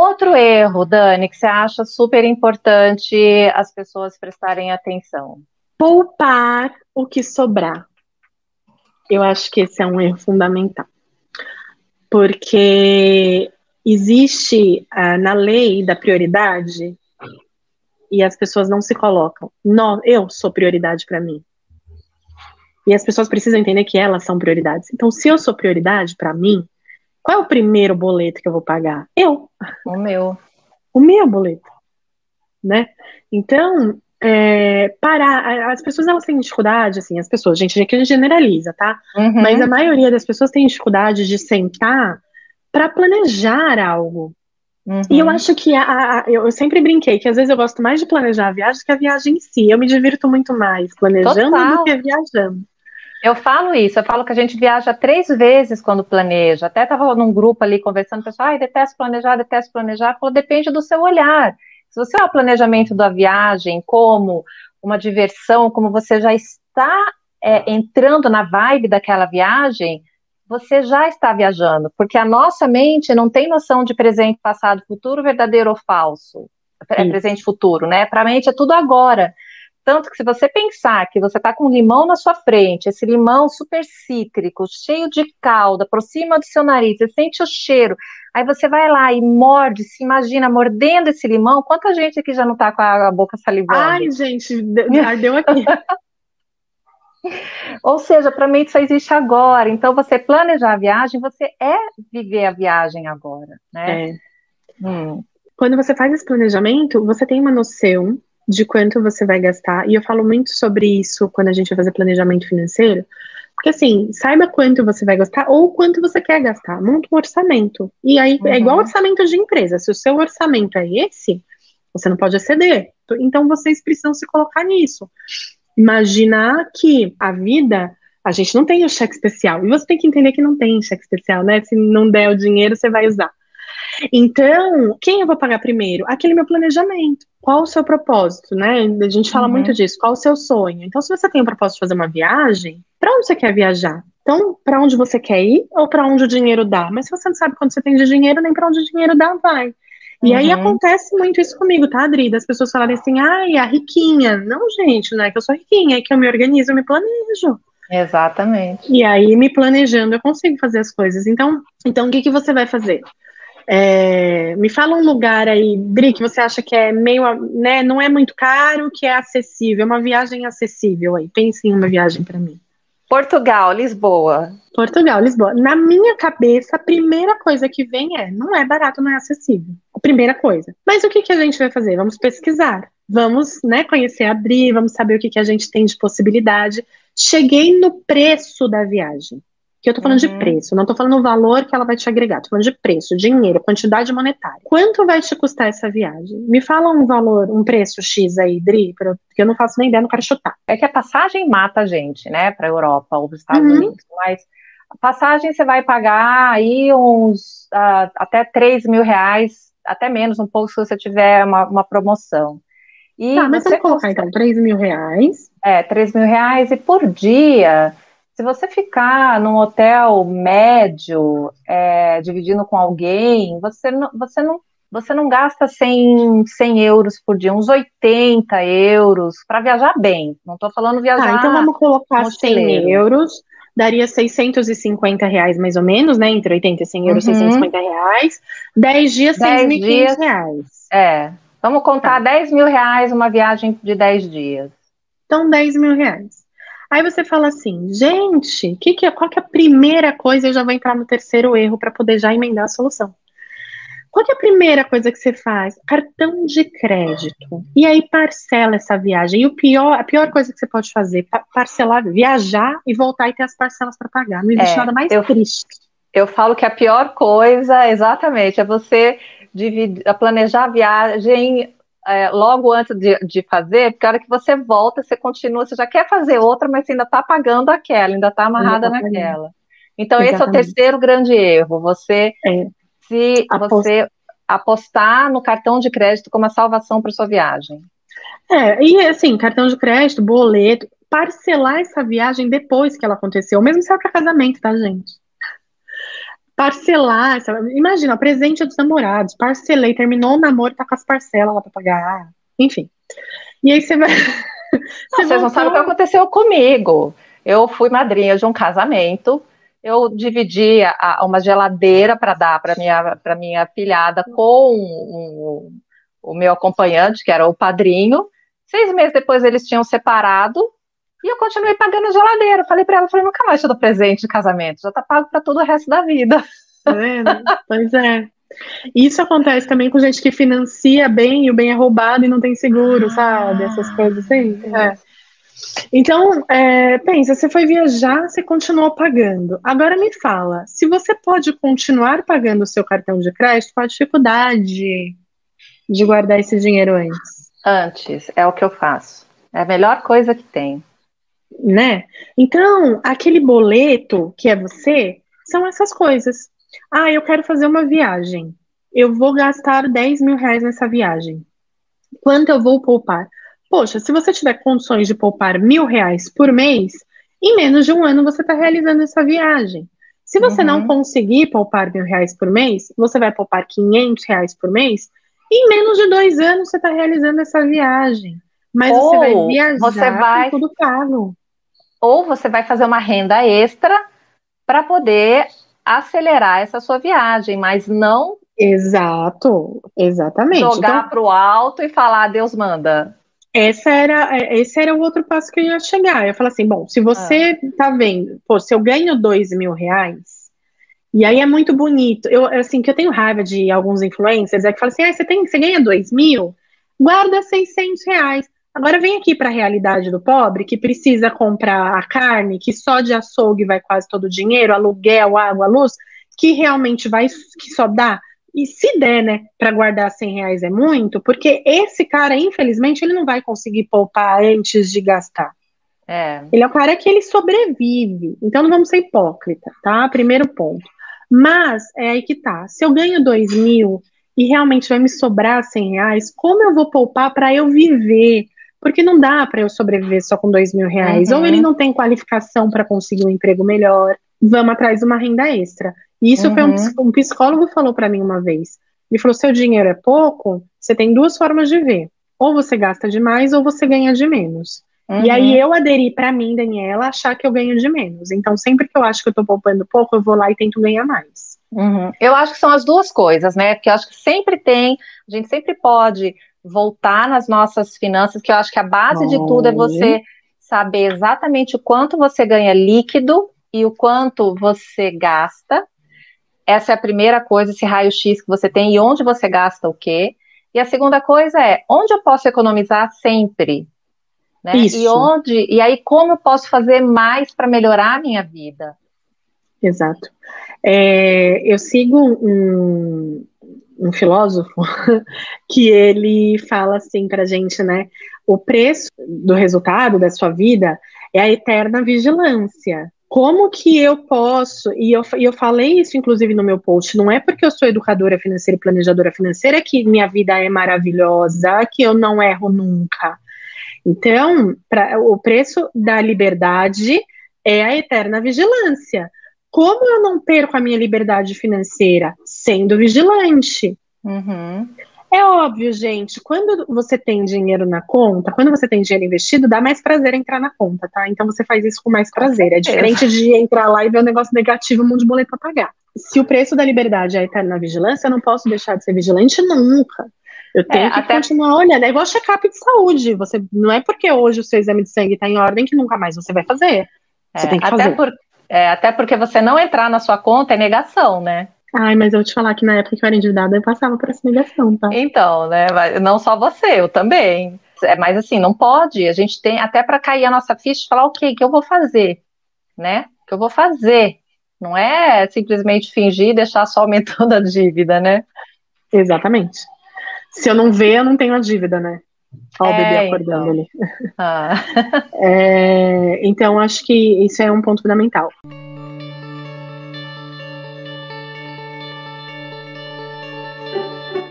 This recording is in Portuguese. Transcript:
Outro erro, Dani, que você acha super importante as pessoas prestarem atenção? Poupar o que sobrar. Eu acho que esse é um erro fundamental. Porque existe uh, na lei da prioridade e as pessoas não se colocam. Eu sou prioridade para mim. E as pessoas precisam entender que elas são prioridades. Então, se eu sou prioridade para mim, qual é o primeiro boleto que eu vou pagar? Eu. O meu. O meu boleto. Né? Então, é, parar. As pessoas elas têm dificuldade, assim, as pessoas, gente, aqui a gente generaliza, tá? Uhum. Mas a maioria das pessoas tem dificuldade de sentar para planejar algo. Uhum. E eu uhum. acho que a, a, eu sempre brinquei que às vezes eu gosto mais de planejar a viagem que a viagem em si. Eu me divirto muito mais planejando Total. do que viajando. Eu falo isso, eu falo que a gente viaja três vezes quando planeja. Até estava num grupo ali conversando, o pessoal, ai, detesto planejar, detesto planejar. Falou, depende do seu olhar. Se você é o planejamento da viagem como uma diversão, como você já está é, entrando na vibe daquela viagem, você já está viajando, porque a nossa mente não tem noção de presente, passado, futuro, verdadeiro ou falso. É presente, futuro, né? Para a mente é tudo agora. Tanto que se você pensar que você está com um limão na sua frente, esse limão super cítrico, cheio de calda, aproxima do seu nariz, você sente o cheiro, aí você vai lá e morde, se imagina mordendo esse limão, quanta gente aqui já não está com a boca salivando? Ai, gente, ardeu aqui. Ou seja, para mim isso só existe agora. Então, você planejar a viagem, você é viver a viagem agora, né? É. Hum. Quando você faz esse planejamento, você tem uma noção de quanto você vai gastar. E eu falo muito sobre isso quando a gente vai fazer planejamento financeiro. Porque assim, saiba quanto você vai gastar ou quanto você quer gastar. Monta um orçamento. E aí uhum. é igual uhum. orçamento de empresa. Se o seu orçamento é esse, você não pode exceder. Então vocês precisam se colocar nisso. Imaginar que a vida, a gente não tem o cheque especial. E você tem que entender que não tem cheque especial, né? Se não der o dinheiro, você vai usar. Então, quem eu vou pagar primeiro? Aquele meu planejamento. Qual o seu propósito, né? A gente fala uhum. muito disso. Qual o seu sonho? Então, se você tem o propósito de fazer uma viagem, para onde você quer viajar? Então, para onde você quer ir ou para onde o dinheiro dá? Mas se você não sabe quanto você tem de dinheiro, nem para onde o dinheiro dá, vai. E uhum. aí acontece muito isso comigo, tá, Adri? Das pessoas falarem assim, ai, a riquinha. Não, gente, não é que eu sou riquinha, é que eu me organizo, eu me planejo. Exatamente. E aí, me planejando, eu consigo fazer as coisas. Então, então o que, que você vai fazer? É, me fala um lugar aí, Dri, que você acha que é meio, né, não é muito caro, que é acessível, é uma viagem acessível aí. Pense em uma viagem para mim. Portugal, Lisboa. Portugal, Lisboa. Na minha cabeça, a primeira coisa que vem é: não é barato, não é acessível. A primeira coisa. Mas o que, que a gente vai fazer? Vamos pesquisar. Vamos né, conhecer a Dri, vamos saber o que, que a gente tem de possibilidade. Cheguei no preço da viagem. Eu tô falando uhum. de preço, não tô falando o valor que ela vai te agregar, tô falando de preço, dinheiro, quantidade monetária. Quanto vai te custar essa viagem? Me fala um valor, um preço X aí, Dri, porque eu não faço nem ideia, não quero chutar. É que a passagem mata a gente, né, pra Europa ou os Estados uhum. Unidos, mas a passagem você vai pagar aí uns uh, até 3 mil reais, até menos, um pouco se você tiver uma, uma promoção. E tá, mas vamos colocar então 3 mil reais. É, 3 mil reais e por dia se você ficar num hotel médio, é, dividindo com alguém, você não, você não, você não gasta 100, 100 euros por dia, uns 80 euros para viajar bem. Não estou falando viajar. Ah, então vamos colocar 100 euros, daria 650 reais mais ou menos, né? Entre 80 e 100 euros, uhum. 650 reais. 10 dias, 6.500 reais. É. Vamos contar tá. 10 mil reais uma viagem de 10 dias. Então, 10 mil reais. Aí você fala assim, gente, que que é, qual que é a primeira coisa? Eu já vou entrar no terceiro erro para poder já emendar a solução. Qual que é a primeira coisa que você faz? Cartão de crédito. E aí parcela essa viagem. E o pior, a pior coisa que você pode fazer, parcelar, viajar e voltar e ter as parcelas para pagar. Não existe é, nada mais eu, triste. Eu falo que a pior coisa, exatamente, é você dividir, planejar a viagem é, logo antes de, de, fazer, porque a hora que você volta, você continua, você já quer fazer outra, mas você ainda está pagando aquela, ainda está amarrada naquela. Então, Exatamente. esse é o terceiro grande erro. Você é. se Apost... você apostar no cartão de crédito como a salvação para sua viagem. É, e assim, cartão de crédito, boleto, parcelar essa viagem depois que ela aconteceu, mesmo se é para casamento, tá, gente? Parcelar. Sabe? Imagina, presente dos namorados, parcelei, terminou o namoro, tá com as parcelas lá pra pagar. Enfim. E aí você vai. Não, vocês não sabem o que aconteceu comigo. Eu fui madrinha de um casamento. Eu dividi a, uma geladeira para dar para minha para minha filhada com um, o meu acompanhante, que era o padrinho. Seis meses depois eles tinham separado e eu continuei pagando a geladeira. Falei para ela, falei, nunca mais te dou presente de casamento, já tá pago para todo o resto da vida. Tá vendo? pois é. Isso acontece também com gente que financia bem e o bem é roubado e não tem seguro, ah, sabe? Essas coisas assim. É. Então, é, pensa, você foi viajar, você continuou pagando. Agora me fala, se você pode continuar pagando o seu cartão de crédito, qual a dificuldade de guardar esse dinheiro antes? Antes, é o que eu faço. É a melhor coisa que tem. Né? Então, aquele boleto que é você, são essas coisas. Ah, eu quero fazer uma viagem. Eu vou gastar 10 mil reais nessa viagem. Quanto eu vou poupar? Poxa, se você tiver condições de poupar mil reais por mês, em menos de um ano você está realizando essa viagem. Se você uhum. não conseguir poupar mil reais por mês, você vai poupar 500 reais por mês. Em menos de dois anos você está realizando essa viagem. Mas Ou você vai viajar você vai... tudo pago. Ou você vai fazer uma renda extra para poder acelerar essa sua viagem, mas não. Exato, exatamente. Jogar então, para o alto e falar, Deus manda. Essa era, esse era o outro passo que eu ia chegar. Eu ia falar assim: bom, se você ah. tá vendo, pô, se eu ganho dois mil reais, e aí é muito bonito. Eu, assim, que eu tenho raiva de alguns influencers, é que falam assim: ah, você, tem, você ganha dois mil, guarda 600 reais. Agora vem aqui para a realidade do pobre que precisa comprar a carne, que só de açougue vai quase todo o dinheiro, aluguel, água, luz, que realmente vai, que só dá. E se der, né, para guardar 100 reais é muito, porque esse cara, infelizmente, ele não vai conseguir poupar antes de gastar. É. Ele é o cara que ele sobrevive. Então não vamos ser hipócrita, tá? Primeiro ponto. Mas é aí que tá. Se eu ganho 2 mil e realmente vai me sobrar 100 reais, como eu vou poupar para eu viver? Porque não dá para eu sobreviver só com dois mil reais. Uhum. Ou ele não tem qualificação para conseguir um emprego melhor. Vamos atrás de uma renda extra. E isso uhum. foi um, um psicólogo falou para mim uma vez. Ele falou: seu dinheiro é pouco, você tem duas formas de ver. Ou você gasta demais ou você ganha de menos. Uhum. E aí eu aderi para mim, Daniela, achar que eu ganho de menos. Então, sempre que eu acho que eu tô poupando pouco, eu vou lá e tento ganhar mais. Uhum. Eu acho que são as duas coisas, né? Porque eu acho que sempre tem, a gente sempre pode voltar nas nossas finanças, que eu acho que a base de tudo é você saber exatamente o quanto você ganha líquido e o quanto você gasta. Essa é a primeira coisa, esse raio-x que você tem e onde você gasta o quê. E a segunda coisa é onde eu posso economizar sempre. Né? Isso. E onde, e aí como eu posso fazer mais para melhorar a minha vida. Exato. É, eu sigo um, um filósofo, que ele fala assim pra gente, né? O preço do resultado da sua vida é a eterna vigilância. Como que eu posso, e eu, e eu falei isso inclusive no meu post, não é porque eu sou educadora financeira e planejadora financeira que minha vida é maravilhosa, que eu não erro nunca. Então, pra, o preço da liberdade é a eterna vigilância. Como eu não perco a minha liberdade financeira? Sendo vigilante. Uhum. É óbvio, gente, quando você tem dinheiro na conta, quando você tem dinheiro investido, dá mais prazer entrar na conta, tá? Então você faz isso com mais prazer. É diferente de entrar lá e ver um negócio negativo, um monte de boleto pra pagar. Se o preço da liberdade é eterna vigilância, eu não posso deixar de ser vigilante nunca. Eu tenho é, que até... continuar olhando. É igual check-up de saúde. Você não é porque hoje o seu exame de sangue está em ordem que nunca mais você vai fazer. Você é, tem que até fazer. Por, é, até porque você não entrar na sua conta é negação, né? Ai, mas eu vou te falar que na época que eu era endividada, eu passava por essa negação, tá? Então, né? Não só você, eu também. É, mas assim, não pode. A gente tem até para cair a nossa ficha e falar, o que eu vou fazer? Né? O que eu vou fazer? Não é simplesmente fingir e deixar só aumentando a dívida, né? Exatamente. Se eu não ver, eu não tenho a dívida, né? Olha é, o bebê é, acordando então. ali. Ah. é, então, acho que isso é um ponto fundamental.